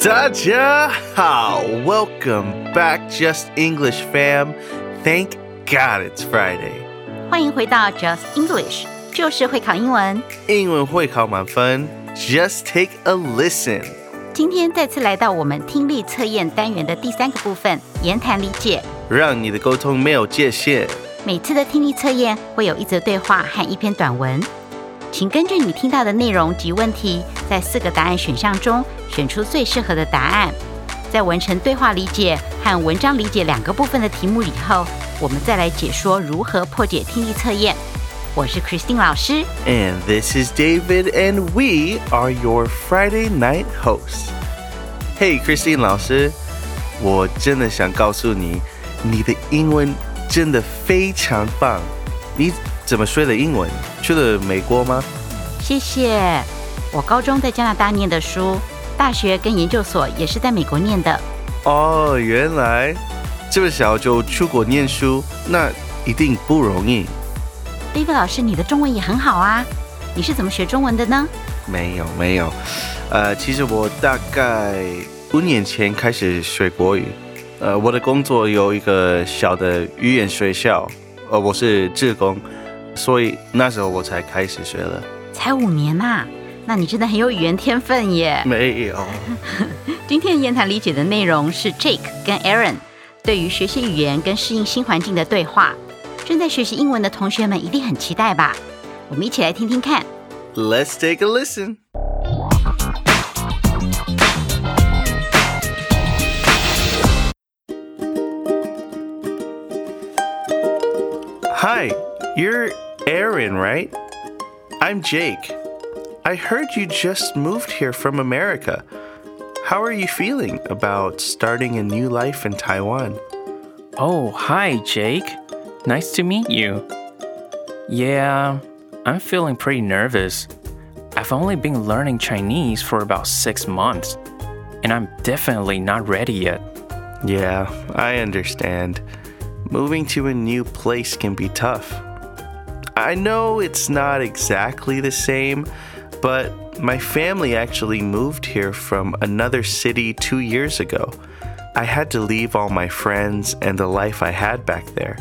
大家好，Welcome back, Just English fam. Thank God it's Friday. 欢迎回到 Just English，就是会考英文。英文会考满分，Just take a listen. 今天再次来到我们听力测验单元的第三个部分——言谈理解。让你的沟通没有界限。每次的听力测验会有一则对话和一篇短文，请根据你听到的内容及问题，在四个答案选项中选出最适合的答案。在完成对话理解和文章理解两个部分的题目以后，我们再来解说如何破解听力测验。我是 Christine 老师。 And this is David, and we are your Friday night hosts. Hey, Christine 老师，我真的想告诉你，你的英文真的非常棒。你 怎么学的英文？去了美国吗？谢谢。我高中在加拿大念的书，大学跟研究所也是在美国念的。哦，原来这么小就出国念书，那一定不容易。David 老师，你的中文也很好啊，你是怎么学中文的呢？没有没有，呃，其实我大概五年前开始学国语。呃，我的工作有一个小的语言学校，呃，我是志工，所以那时候我才开始学了。才五年呐、那你真的很有语言天分耶。没有，今天言谈理解的内容是 Jake 跟 Aaron 对于学习语言跟适应新环境的对话。正在学习英文的同学们一定很期待吧？我们一起来听听看。Let's take a listen. Hi, you're Aaron, right? I'm Jake. I heard you just moved here from America. How are you feeling about starting a new life in Taiwan? Oh, hi, Jake. Nice to meet you. Yeah, I'm feeling pretty nervous. I've only been learning Chinese for about six months, and I'm definitely not ready yet. Yeah, I understand. Moving to a new place can be tough. I know it's not exactly the same, but my family actually moved here from another city two years ago. I had to leave all my friends and the life I had back there.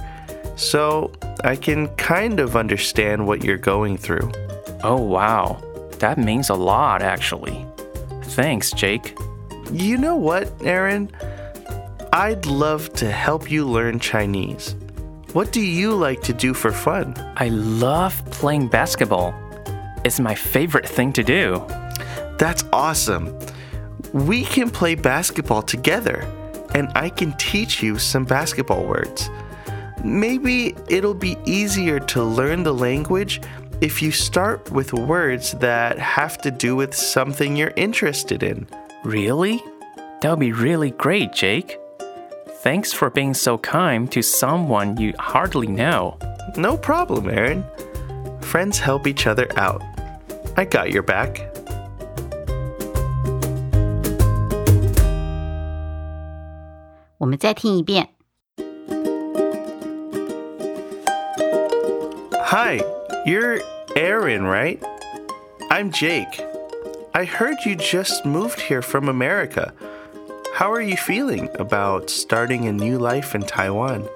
So I can kind of understand what you're going through. Oh, wow. That means a lot, actually. Thanks, Jake. You know what, Aaron? I'd love to help you learn Chinese. What do you like to do for fun? I love playing basketball. It's my favorite thing to do. That's awesome. We can play basketball together, and I can teach you some basketball words. Maybe it'll be easier to learn the language if you start with words that have to do with something you're interested in. Really? That would be really great, Jake. Thanks for being so kind to someone you hardly know. No problem, Aaron. Friends help each other out. I got your back. Hi, you're Aaron, right? I'm Jake. I heard you just moved here from America. How are you feeling about starting a new life in Taiwan?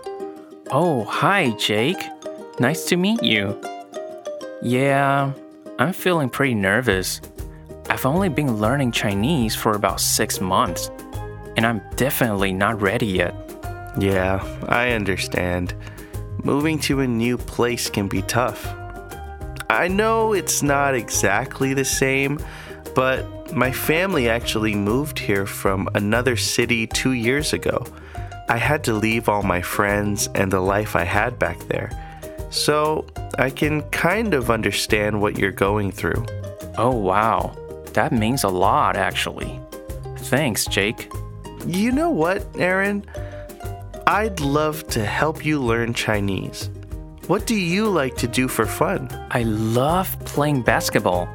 Oh, hi, Jake. Nice to meet you. Yeah, I'm feeling pretty nervous. I've only been learning Chinese for about six months, and I'm definitely not ready yet. Yeah, I understand. Moving to a new place can be tough. I know it's not exactly the same, but my family actually moved here from another city two years ago. I had to leave all my friends and the life I had back there. So I can kind of understand what you're going through. Oh, wow. That means a lot, actually. Thanks, Jake. You know what, Aaron? I'd love to help you learn Chinese. What do you like to do for fun? I love playing basketball.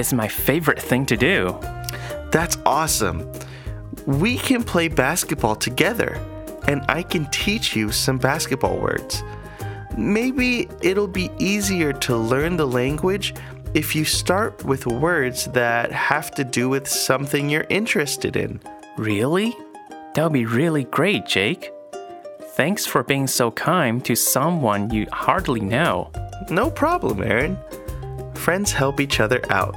It's my favorite thing to do. That's awesome. We can play basketball together, and I can teach you some basketball words. Maybe it'll be easier to learn the language if you start with words that have to do with something you're interested in. Really? That would be really great, Jake. Thanks for being so kind to someone you hardly know. No problem, Aaron. Friends help each other out.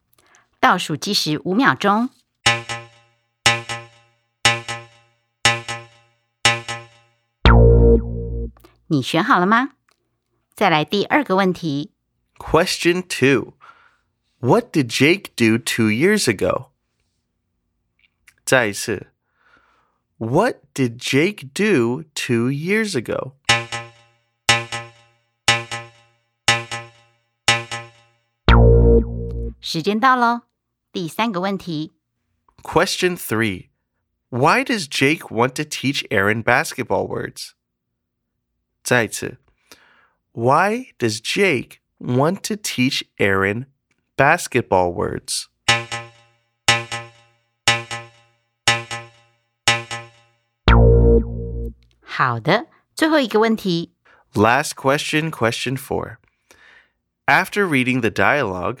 倒数计时五秒钟。你选好了吗？再来第二个问题 Question 2 What did Jake do two years ago? 再一次 What did Jake do two years ago? 时间到喽。第三个问题 Question 3 Why does Jake want to teach Aaron basketball words? 再一次 Why does Jake want to teach Aaron basketball words? 好的，最后一个问题 Last question, question 4 After reading the dialogue,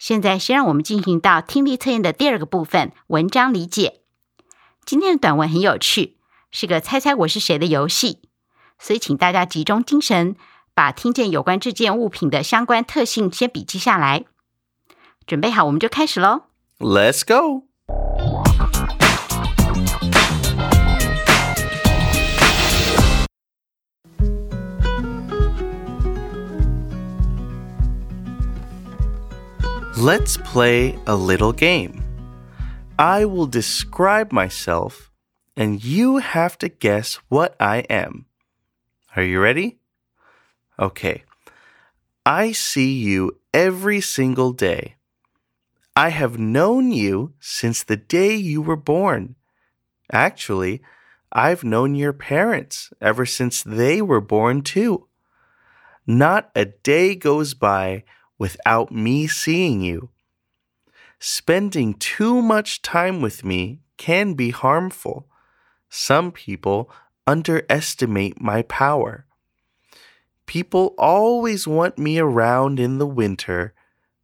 现，在，先让我们进行到听力测验的第二个部分——文章理解。今天的短文很有趣，是个猜猜我是谁的游戏，所以请大家集中精神，把听见有关这件物品的相关特性先笔记下来。准备好，我们就开始喽。Let's go! Let's play a little game. I will describe myself, and you have to guess what I am. Are you ready? Okay. I see you every single day. I have known you since the day you were born. Actually, I've known your parents ever since they were born, too. Not a day goes by without me seeing you. Spending too much time with me can be harmful. Some people underestimate my power. People always want me around in the winter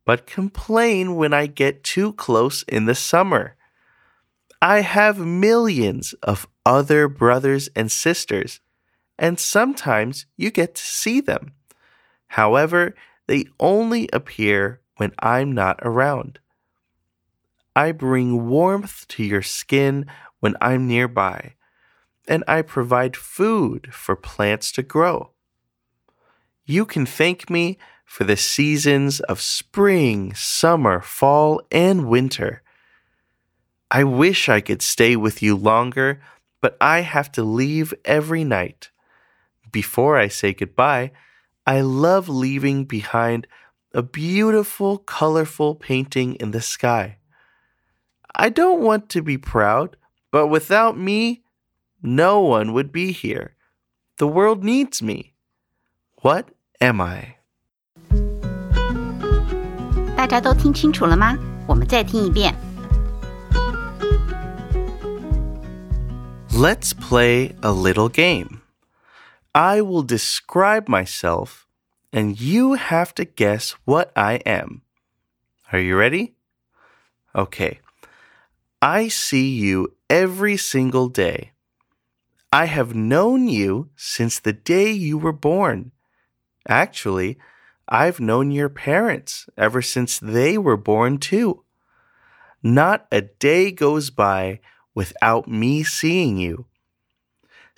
but complain when I get too close in the summer. I have millions of other brothers and sisters, and sometimes you get to see them. However, they only appear when I'm not around. I bring warmth to your skin when I'm nearby, and I provide food for plants to grow. You can thank me for the seasons of spring, summer, fall, and winter. I wish I could stay with you longer, but I have to leave every night. Before I say goodbye, I love leaving behind a beautiful, colorful painting in the sky. I don't want to be proud, but without me, no one would be here. The world needs me. What am I? 大家都听清楚了吗？ 我们再听一遍。 Let's play a little game. I will describe myself, and you have to guess what I am. Are you ready? Okay. I see you every single day. I have known you since the day you were born. Actually, I've known your parents ever since they were born, too. Not a day goes by without me seeing you.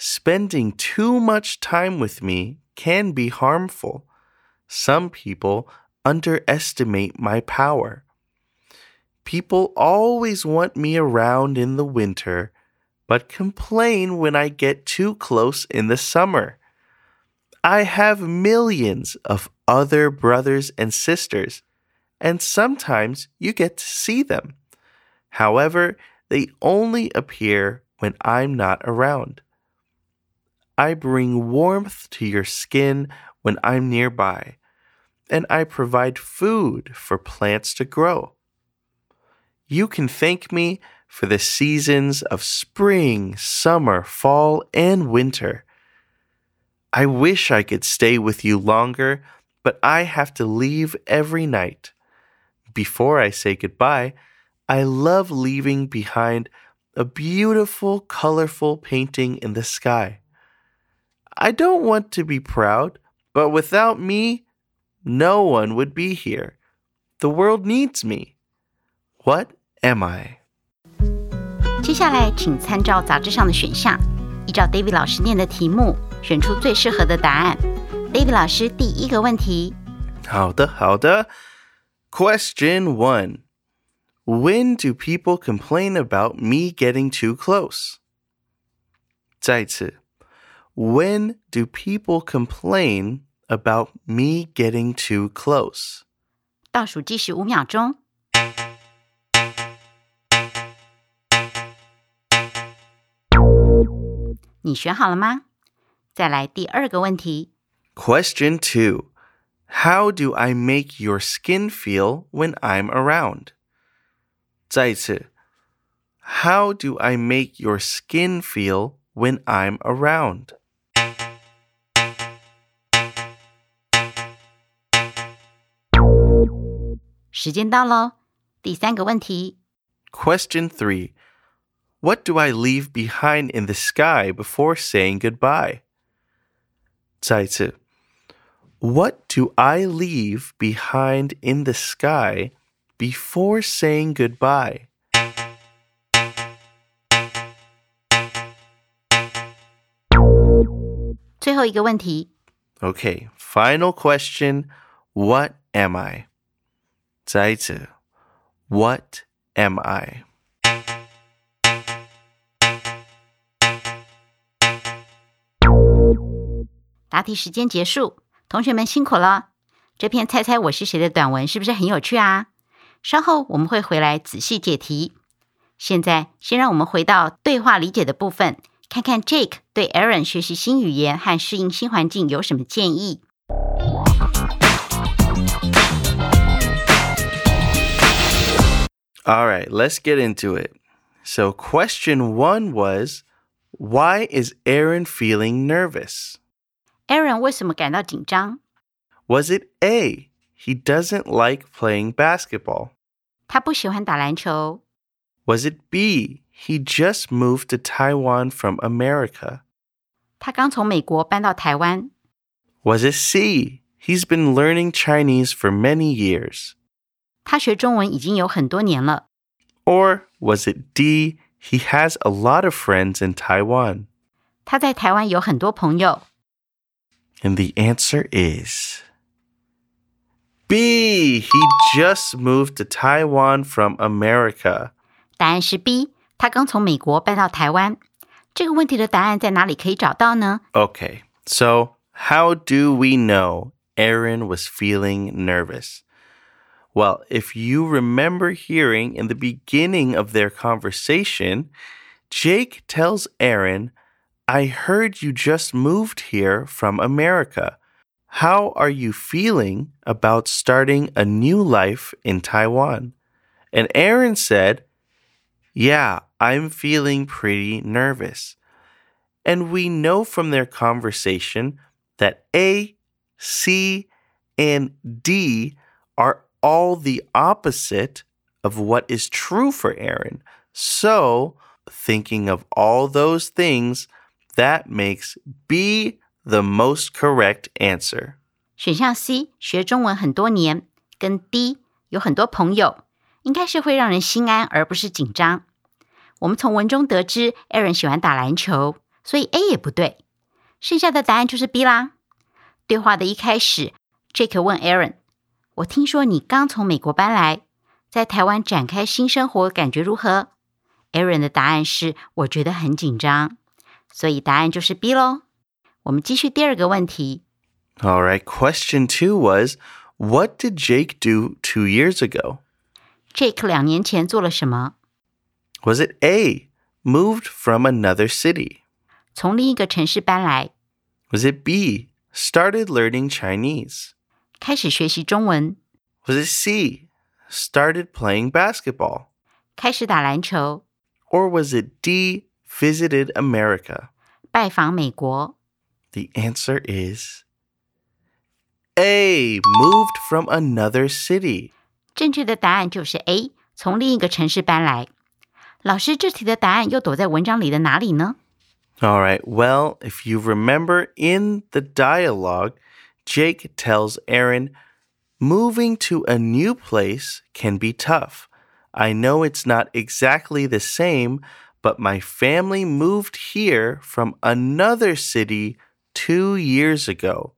Spending too much time with me can be harmful. Some people underestimate my power. People always want me around in the winter, but complain when I get too close in the summer. I have millions of other brothers and sisters, and sometimes you get to see them. However, they only appear when I'm not around. I bring warmth to your skin when I'm nearby, and I provide food for plants to grow. You can thank me for the seasons of spring, summer, fall, and winter. I wish I could stay with you longer, but I have to leave every night. Before I say goodbye, I love leaving behind a beautiful, colorful painting in the sky. I don't want to be proud, but without me, no one would be here. The world needs me. What am I? 接下来，请参照杂志上的选项，依照 David 老师念的题目，选出最适合的答案。David 老师第一个问题，好的，好的。Question one When do people complain about me getting too close? 再次 When do people complain about me getting too close? 倒数计时五秒钟。你选好了吗？再来第二个问题， Question two How do I make your skin feel when I'm around? 再次 How do I make your skin feel when I'm around? 时间到喽。第三个问题， Question three What do I leave behind in the sky before saying goodbye? 再次 What do I leave behind in the sky before saying goodbye? 最后一个问题， Okay, final question. What am I? 再次 What am I? 答题时间结束，同学们辛苦了。这篇猜猜我是谁的短文是不是很有趣啊？稍后我们会回来仔细解题。现在先让我们回到对话理解的部分，看看 Jake 对 Aaron 学习新语言和适应新环境有什么建议。All right, let's get into it. So, question one was Why is Aaron feeling nervous? Aaron 为什么感到紧张？ Was it A? He doesn't like playing basketball. 他不喜欢打篮球。 Was it B? He just moved to Taiwan from America. 他刚从美国搬到台湾。 Was it C? He's been learning Chinese for many years. 他学中文已经有很多年了。 Or was it D? He has a lot of friends in Taiwan. 他在台湾有很多朋友。 And the answer is B. He just moved to Taiwan from America. 答案是 B，他刚从美国搬到台湾。这个问题的答案在哪里可以找到呢？ Okay, so how do we know Aaron was feeling nervous? Well, if you remember hearing in the beginning of their conversation, Jake tells Aaron, I heard you just moved here from America. How are you feeling about starting a new life in Taiwan? And Aaron said, Yeah, I'm feeling pretty nervous. And we know from their conversation that A, C, and D are all the opposite of what is true for Aaron. So, thinking of all those things, that makes B the most correct answer. 选项 C 学中文很多年，跟 D 有很多朋友，应该是会让人心安而不是紧张。我们从文中得知，Aaron 喜欢打篮球，所以 A 也不对，剩下的答案就是 B 啦。对话的一开始，Jake 问 Aaron：“ 我听说你刚从美国搬来，在台湾展开新生活，感觉如何？”Aaron 的答案是：“我觉得很紧张。”所以答案就是 B 喽。我们继续第二个问题。 All right, question two was What did Jake do two years ago? Jake 两年前做了什么？ Was it A, moved from another city? 从另一个城市搬来， Was it B, started learning Chinese? 开始学习中文， Was it C, started playing basketball? 开始打篮球， Or was it D, visited America? 拜访美国。 The answer is A, moved from another city. 正确的答案就是 A，从另一个城市搬来。老师，这题的答案又躲在文章里的哪里呢？ All right, well, if you remember in the dialogue, Jake tells Aaron, moving to a new place can be tough. I know it's not exactly the same, but my family moved here from another city two years ago.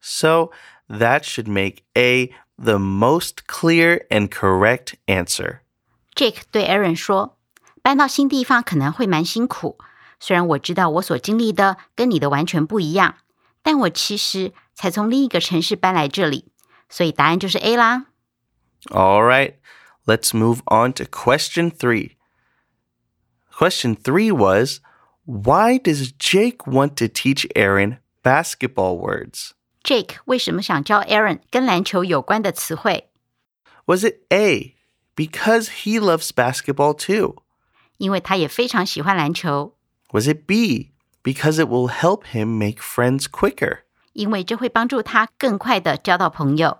So that should make A the most clear and correct answer. Jake 对 Aaron 说：“搬到新地方可能会蛮辛苦，虽然我知道我所经历的跟你的完全不一样，但我其实 才从另一个城市搬来这里，所以答案就是 A 啦。 All right, let's move on to question three. Question three was Why does Jake want to teach Aaron basketball words? Jake 为什么想教 Aaron 跟篮球有关的词汇？ Was it A, because he loves basketball too? 因为他也非常喜欢篮球， Was it B, because it will help him make friends quicker? 因为这会帮助他更快的交到朋友。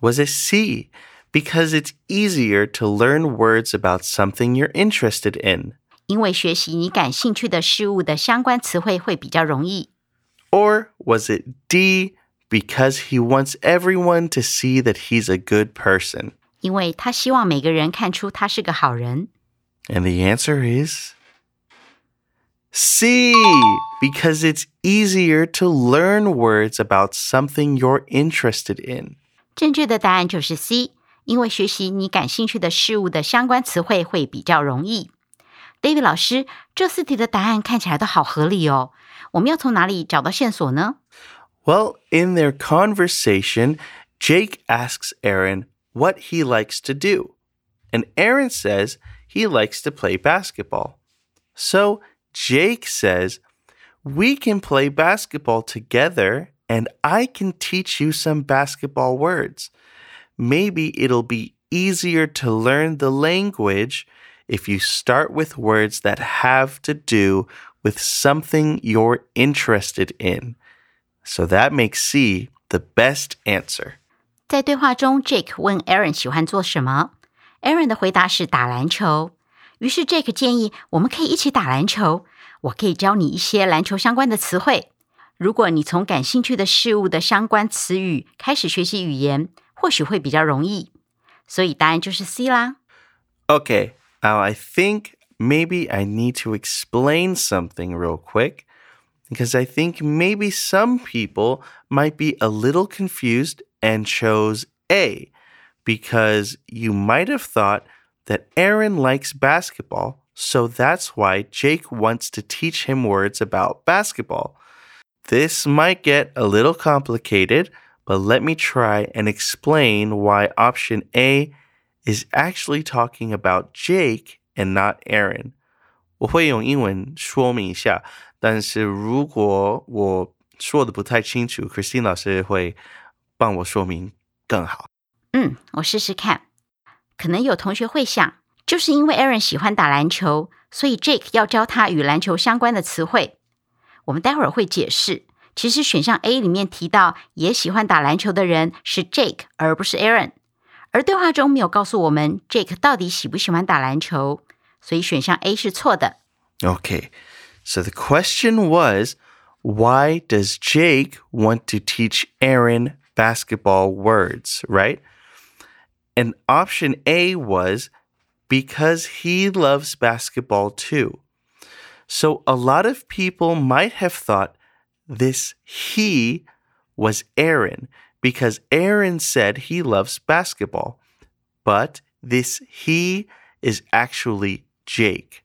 Was it C, because it's easier to learn words about something you're interested in? 因为学习你感兴趣的事物的相关词汇会比较容易。 Or was it D, because he wants everyone to see that he's a good person? 因为他希望每个人看出他是个好人。 And the answer is C, because it's easier to learn words about something you're interested in. 正确的答案就是 C，因为学习你感兴趣的事物的相关词汇会比较容易。David 老师，这四题的答案看起来都好合理哦。我们要从哪里找到线索呢？ Well, in their conversation, Jake asks Aaron what he likes to do. And Aaron says he likes to play basketball. So Jake says, We can play basketball together and I can teach you some basketball words. Maybe it'll be easier to learn the language if you start with words that have to do with something you're interested in. So that makes C the best answer. 在对话中，Jake 问 Aaron 喜欢做什么，Aaron 的回答是打篮球。于是 Jake 建议我们可以一起打篮球， 我可以教你一些篮球相关的词汇。如果你从感兴趣的事物的相关词语开始学习语言，或许会比较容易。所以答案就是 C 啦。 Okay, now I think maybe I need to explain something real quick because I think maybe some people might be a little confused and chose A because you might have thought that Aaron likes basketball, so that's why Jake wants to teach him words about basketball. This might get a little complicated, but let me try and explain why option A is actually talking about Jake and not Aaron. 我会用英文说明一下，但是如果我说的不太清楚，Christine 老师会帮我说明更好。嗯，我试试看。 可能有同学会想， 就是因为 Aaron 喜欢打篮球，所以 Jake 要教他与篮球相关的词汇。我们待会儿会解释，其实选项 A 里面提到也喜欢打篮球的人是 Jake，而不是 Aaron。而对话中没有告诉我们 Jake 到底喜不喜欢打篮球，所以选项 A 是错的。 Okay, so the question was why does Jake want to teach Aaron basketball words, right? And option A was because he loves basketball too. So a lot of people might have thought this he was Aaron because Aaron said he loves basketball. But this he is actually Jake.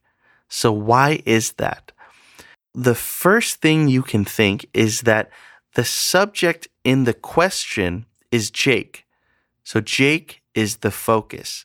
So, why is that? The first thing you can think is that the subject in the question is Jake. So, Jake is the focus.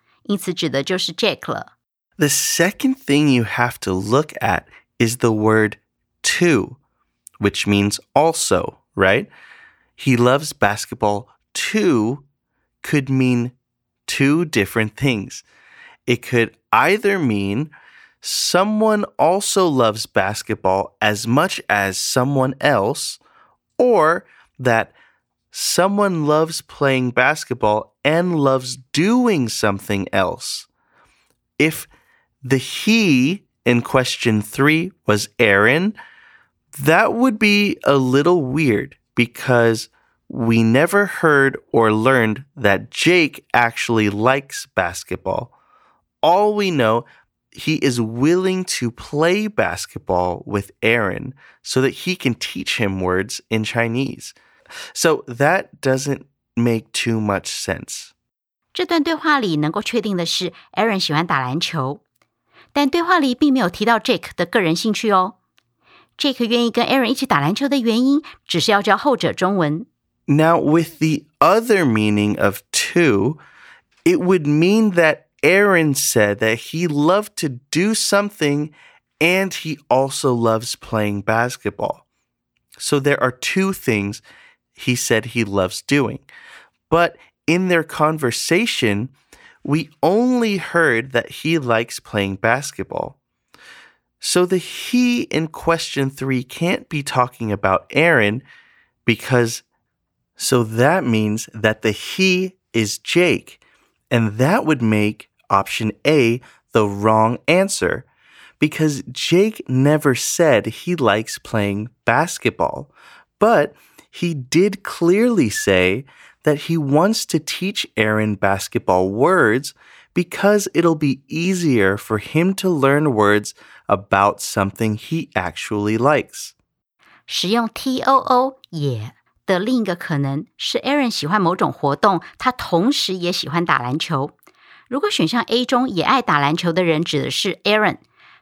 因此指的就是 Jack 了。The second thing you have to look at is the word too, which means also, right? He loves basketball too could mean two different things. It could either mean someone also loves basketball as much as someone else, or that someone loves playing basketball and loves doing something else. If the he in question three was Aaron, that would be a little weird because we never heard or learned that Jake actually likes basketball. All we know, he is willing to play basketball with Aaron so that he can teach him words in Chinese. So that doesn't make too much sense。这段对话里能够确定的是，Aaron 喜欢打篮球，但对话里并没有提到 Jake 的个人兴趣哦。Jake 愿意跟 Aaron 一起打篮球的原因，只是要教后者中文。Now with the other meaning of too, it would mean that Aaron said that he loved to do something and he also loves playing basketball. So there are two things he said he loves doing. But in their conversation, we only heard that he likes playing basketball. So the he in question three can't be talking about Aaron because so that means that the he is Jake. And that would make option A the wrong answer because Jake never said he likes playing basketball. But he did clearly say that he wants to teach Aaron basketball words because it'll be easier for him to learn words about something he actually likes. 使用 T O O 也的另一个可能是 Aaron 喜欢某种活动，他同时也喜欢打篮球。如果选项 A 中也爱打篮球的人指的是 Aaron，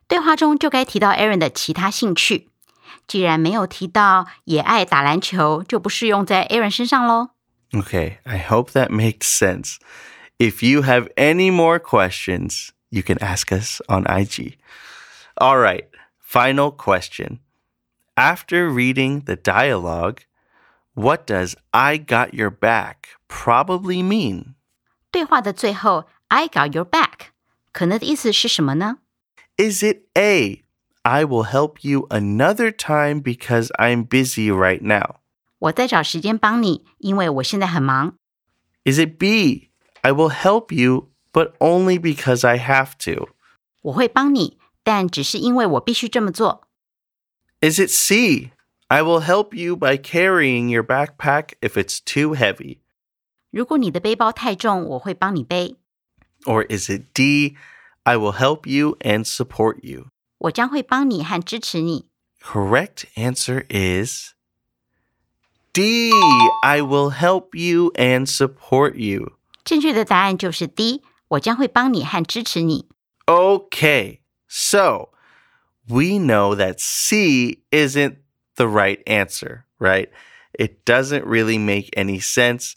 对话中就该提到 Aaron 的其他兴趣。 既然没有提到也爱打篮球，就不适用在 Aaron 身上喽。 Okay, I hope that makes sense. If you have any more questions, you can ask us on IG. All right, final question. After reading the dialogue, what does I got your back probably mean? 对话的最后，I got your back，可能的意思是什么呢？ Is it A, I will help you another time because I'm busy right now? 我在找时间帮你，因为我现在很忙。 Is it B, I will help you, but only because I have to? 我会帮你，但只是因为我必须这么做。 Is it C? I will help you by carrying your backpack if it's too heavy. 如果你的背包太重，我会帮你背。 Or is it D? I will help you and support you. 我将会帮你和支持你。 Correct answer is D. I will help you and support you. 正确的答案就是 D。 我将会帮你和支持你。 Okay, so we know that C isn't the right answer, right? It doesn't really make any sense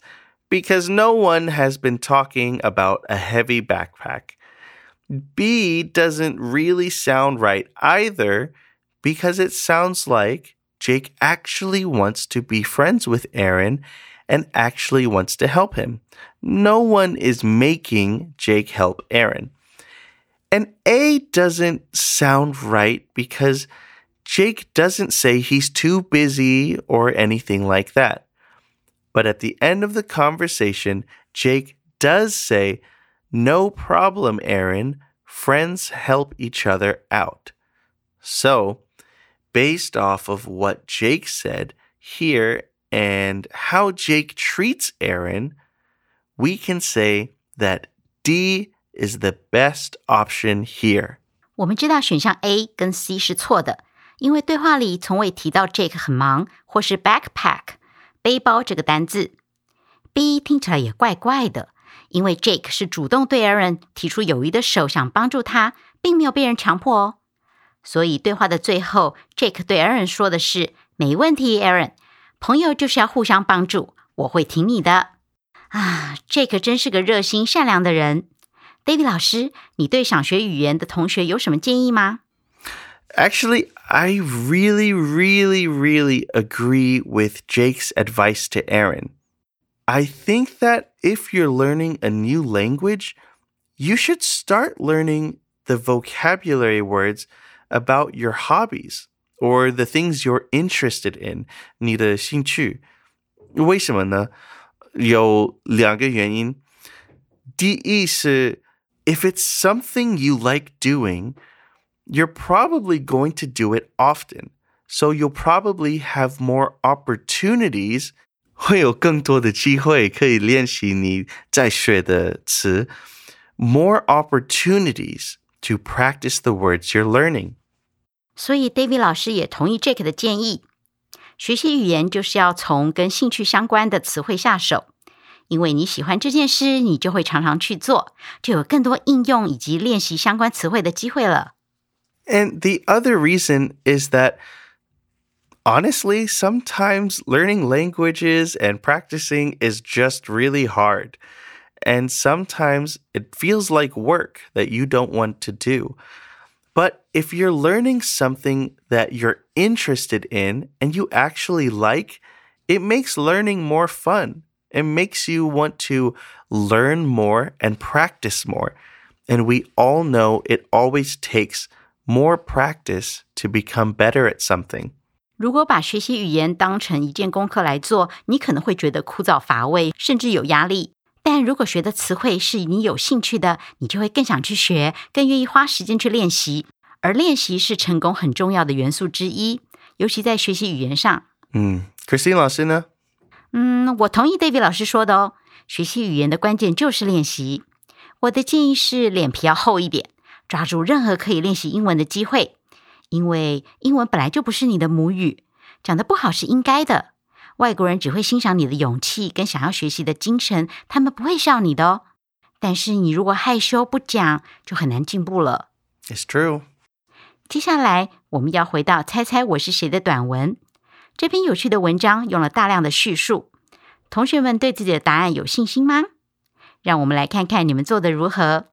because no one has been talking about a heavy backpack. B doesn't really sound right either because it sounds like Jake actually wants to be friends with Aaron and actually wants to help him. No one is making Jake help Aaron. And A doesn't sound right because Jake doesn't say he's too busy or anything like that. But at the end of the conversation, Jake does say, No problem, Aaron. Friends help each other out. So, based off of what Jake said here and how Jake treats Aaron, we can say that D is the best option here. 我们知道选项 A 跟 C 是错的，因为对话里从未提到 Jake 很忙或是 backpack 背包这个单字。B 听起来也怪怪的， 因为 Jake 是主动对 Aaron 提出友谊的手，想帮助他，并没有被人强迫哦。所以对话的最后，Jake 对 Aaron 说的是：“没问题，Aaron，朋友就是要互相帮助，我会挺你的。”啊，Jake 真是个热心善良的人。David 老师，你对想学语言的同学有什么建议吗？Actually, I really, really, really agree with Jake's advice to Aaron. I think that if you're learning a new language, you should start learning the vocabulary words about your hobbies or the things you're interested in. 你的兴趣。为什么呢？有两个原因。第一是 if it's something you like doing, you're probably going to do it often. So you'll probably have more opportunities. 会有更多的机会可以练习你在学的词。More opportunities to practice the words you're learning. 所以 David 老师也同意 Jake 的建议，学习语言就是要从跟兴趣相关的词汇下手。因为你喜欢这件事，你就会常常去做，就有更多应用以及练习相关词汇的机会了。 And the other reason is that honestly, sometimes learning languages and practicing is just really hard. And sometimes it feels like work that you don't want to do. But if you're learning something that you're interested in and you actually like, it makes learning more fun. It makes you want to learn more and practice more. And we all know it always takes more practice to become better at something. 如果把学习语言当成一件功课来做，你可能会觉得枯燥乏味，甚至有压力。但如果学的词汇是你有兴趣的，你就会更想去学，更愿意花时间去练习。而练习是成功很重要的元素之一，尤其在学习语言上。Hmm. Christine 老师呢？嗯，我同意 David 老师说的哦。学习语言的关键就是练习。我的建议是脸皮要厚一点，抓住任何可以练习英文的机会，因为英文本来就不是你的母语，讲得不好是应该的。外国人只会欣赏你的勇气跟想要学习的精神，他们不会笑你的哦。但是你如果害羞不讲，就很难进步了。It's true. 接下来我们要回到“猜猜我是谁”的短文。这篇有趣的文章用了大量的叙述，同学们对自己的答案有信心吗？让我们来看看你们做的如何。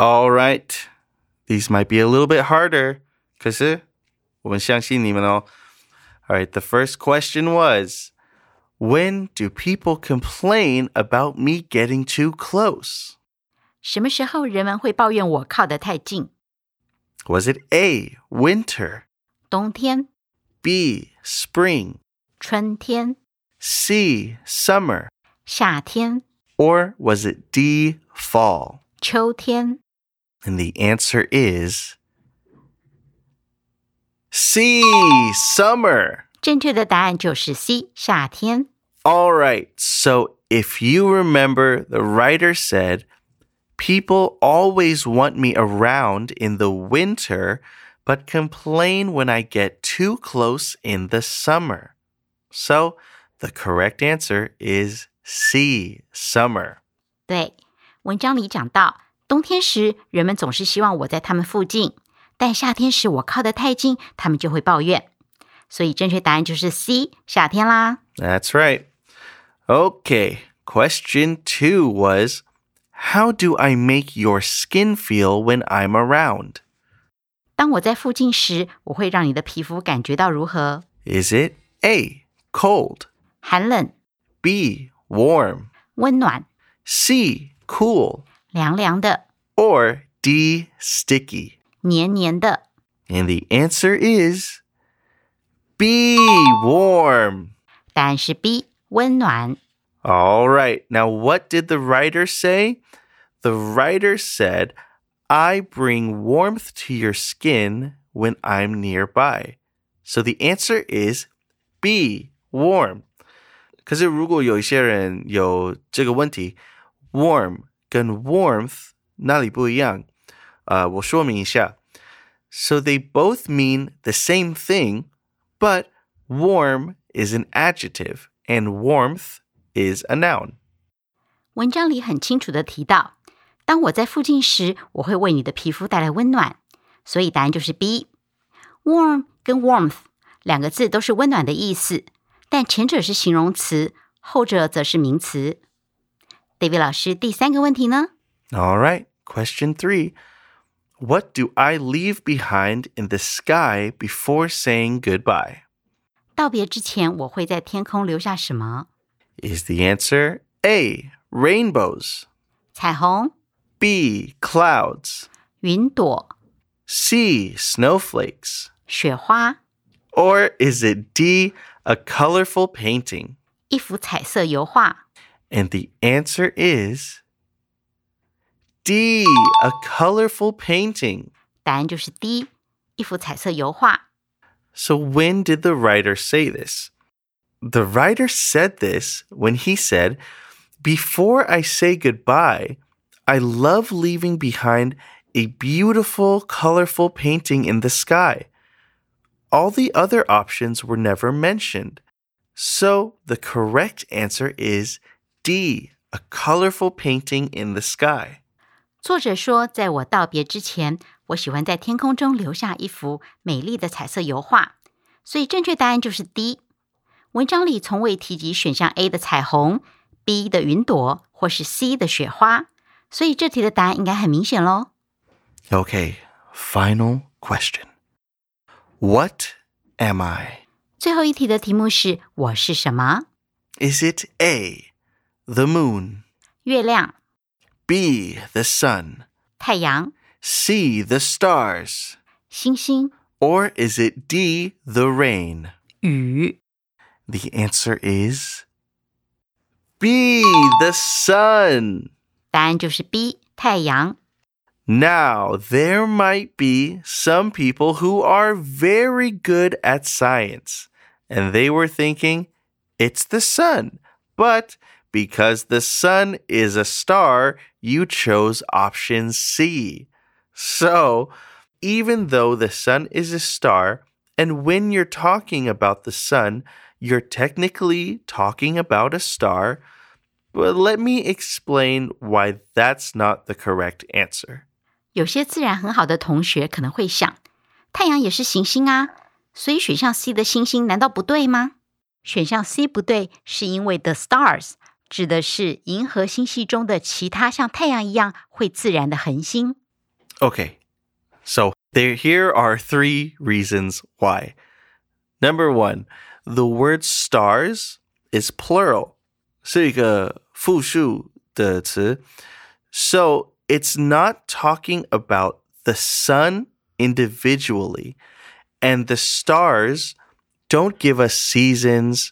All right. These might be a little bit harder. 可是我们相信你们哦。All right, the first question was When do people complain about me getting too close? 什么时候人们会抱怨我靠得太近？ Was it A, winter, 冬天、 B, spring, 春天、 C, summer, 夏天、 or was it D, fall? 秋天。 And the answer is C, summer. 正确的答案就是 C，夏天。 All right, so if you remember, the writer said, People always want me around in the winter, but complain when I get too close in the summer. So the correct answer is C, summer. 对，文章里讲到， 冬天时人们总是希望我在他们附近，但夏天时我靠得太近，他们就会抱怨。所以正确答案就是 C，夏天啦。 That's right. Okay, question two was How do I make your skin feel when I'm around? 当我在附近时，我会让你的皮肤感觉到如何？ Is it A, cold, 寒冷、 B, warm, 温暖、 C, cool, 凉凉的、 or D, sticky? 黏黏的。 And the answer is B, warm. 答案是 B，温暖。 All right. Now, what did the writer say? The writer said, I bring warmth to your skin when I'm nearby. So the answer is B, warm. 可是如果有一些人有这个问题，warm 跟 warmth 哪里不一样？呃，我说明一下。So they both mean the same thing, but warm is an adjective and warmth is a noun. 文章里很清楚的提到，当我在附近时，我会为你的皮肤带来温暖，所以答案就是 B。Warm 跟 warmth 两个字都是温暖的意思，但前者是形容词，后者则是名词。 David 老师，第三个问题呢？ All right, question three. What do I leave behind in the sky before saying goodbye? 道别之前，我会在天空留下什么？ Is the answer A, rainbows, 彩虹、 B, clouds, 云朵、 C, snowflakes, 雪花、 or is it D, a colorful painting? 一幅彩色油画？ And the answer is D, a colorful painting. 答案就是 D，一幅彩色油画。 So, when did the writer say this? The writer said this when he said, Before I say goodbye, I love leaving behind a beautiful, colorful painting in the sky. All the other options were never mentioned. So, the correct answer is D, a colorful painting in the sky. 作者说，在我道别之前，我喜欢在天空中留下一幅美丽的彩色油画，所以正确答案就是 D。文章里从未提及选项 A 的彩虹、B 的云朵或是 C 的雪花，所以这题的答案应该很明显喽。 Okay, final question. What am I? 最后一题的题目是我是什么？ Is it A, the moon, 月亮、 B, the sun, 太阳、 C, the stars, 星星、 or is it D, the rain? 雨？ The answer is B, the sun. 答案就是 B，太阳。 Now, there might be some people who are very good at science, and they were thinking it's the sun. But because the sun is a star, you chose option C. So, even though the sun is a star, and when you're talking about the sun, you're technically talking about a star, but let me explain why that's not the correct answer. 有些自然很好的同学可能会想，太阳也是行星啊，所以选项 C 的星星难道不对吗？选项 C 不对，是因为 the stars 指的是银河星系中的其他像太阳一样会自燃的恒星。 Okay, so there here are three reasons why. Number one, the word stars is plural. 是一个复数的词. So it's not talking about the sun individually. And the stars don't give us seasons,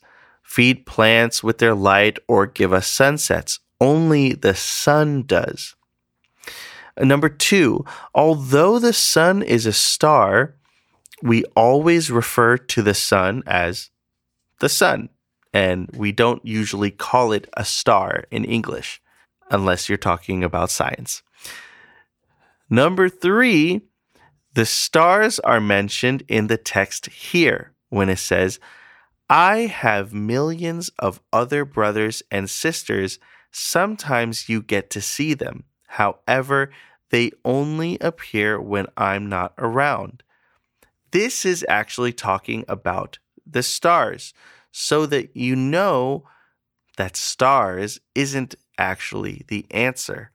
feed plants with their light, or give us sunsets. Only the sun does. Number two, although the sun is a star, we always refer to the sun as the sun, and we don't usually call it a star in English unless you're talking about science. Number three, the stars are mentioned in the text here when it says, I have millions of other brothers and sisters. Sometimes you get to see them. However, they only appear when I'm not around. This is actually talking about the stars, so that you know that stars isn't actually the answer.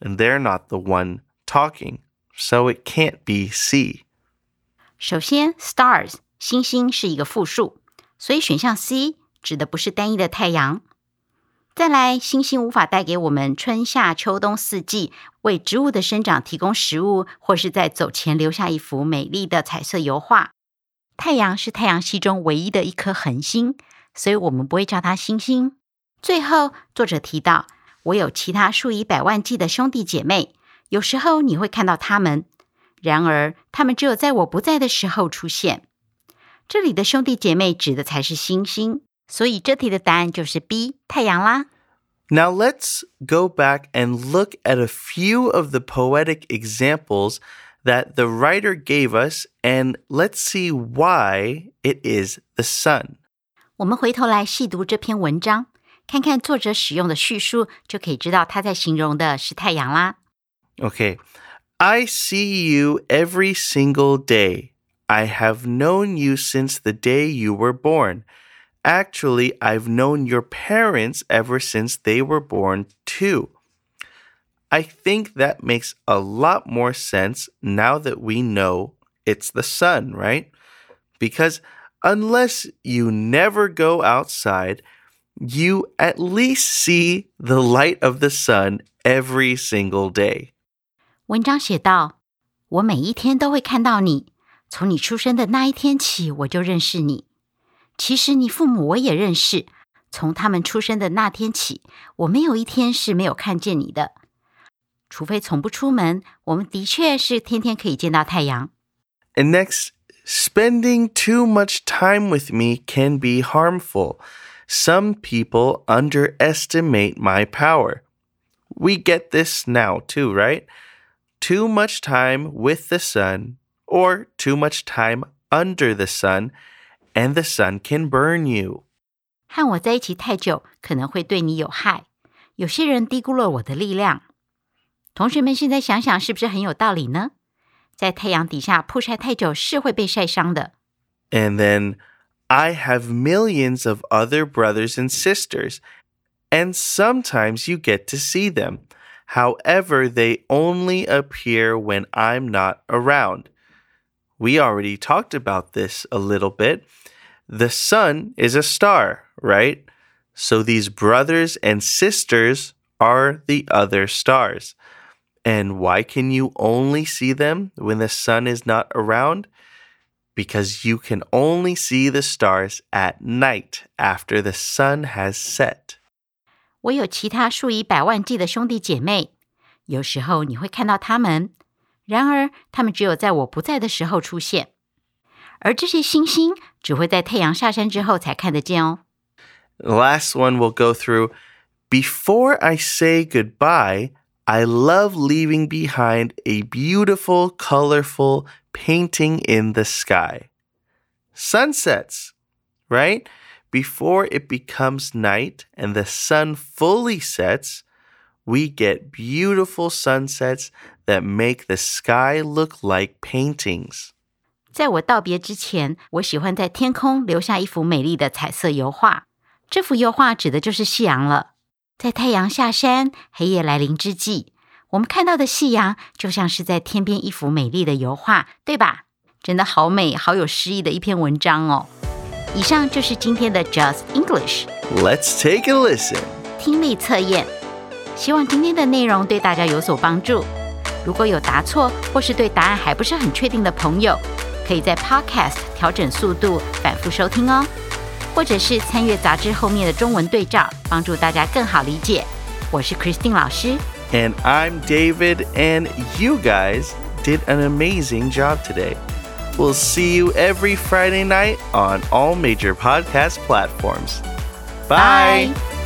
And they're not the one talking, so it can't be C. 首先，stars 星星是一个复数， 所以选项 C 指的不是单一的太阳。再来，星星无法带给我们春夏秋冬四季，为植物的生长提供食物，或是在走前留下一幅美丽的彩色油画。太阳是太阳系中唯一的一颗恒星，所以我们不会叫它星星。最后，作者提到，我有其他数以百万计的兄弟姐妹，有时候你会看到他们，然而他们只有在我不在的时候出现。这里的兄弟姐妹指的才是星星。所以这题的答案就是 B 太阳啦。Now let's go back and look at a few of the poetic examples that the writer gave us, and let's see why it is the sun. 我们回头来细读这篇文章，看看作者使用的叙述，就可以知道他在形容的是太阳啦。Okay. I see you every single day. I have known you since the day you were born. Actually, I've known your parents ever since they were born, too. I think that makes a lot more sense now that we know it's the sun, right? Because unless you never go outside, you at least see the light of the sun every single day. 文章写道：“我每一天都会看到你， 从你出生的那一天起，我就认识你。其实你父母我也认识，从他们出生的那天起，我没有一天是没有看见你的。除非从不出门，我们的确是天天可以见到太阳。And next, spending too much time with me can be harmful. Some people underestimate my power. We get this now too, right? Too much time with the sun or too much time under the sun and the sun can burn you. 和我在一起太久，可能会对你有害。有些人低估了我的力量。同学们，现在想想是不是很有道理呢？在太阳底下曝晒太久是会被晒伤的。 And then I have millions of other brothers and sisters, and sometimes you get to see them. However, they only appear when I'm not around. We already talked about this a little bit. The sun is a star, right? So these brothers and sisters are the other stars. And why can you only see them when the sun is not around? Because you can only see the stars at night after the sun has set. 我有其他数以百万计的兄弟姐妹，有时候你会看到他们， 然而他们只有在我不在的时候出现。而这些星星只会在太阳下山之后才看得见哦。 The last one we'll go through. Before I say goodbye, I love leaving behind a beautiful, colorful painting in the sky. Sunsets, right? Before it becomes night and the sun fully sets, we get beautiful sunsets that make the sky look like paintings. 在我道别之前，我喜欢在天空留下一幅美丽的彩色油画。这幅油画指的就是夕阳了。在太阳下山、黑夜来临之际，我们看到的夕阳就像是在天边一幅美丽的油画，对吧？真的好美、好有诗意的一篇文章哦。以上就是今天的 Just English Let's take a listen. 听力测验，希望今天的内容对大家有所帮助。 如果有答错或是对答案还不是很确定的朋友，可以在 Podcast 调整速度，反复收听哦，或者是参阅杂志后面的中文对照，帮助大家更好理解。我是 Christine 老师， And I'm David, and you guys did an amazing job today. We'll see you every Friday night on all major podcast platforms. Bye. Bye.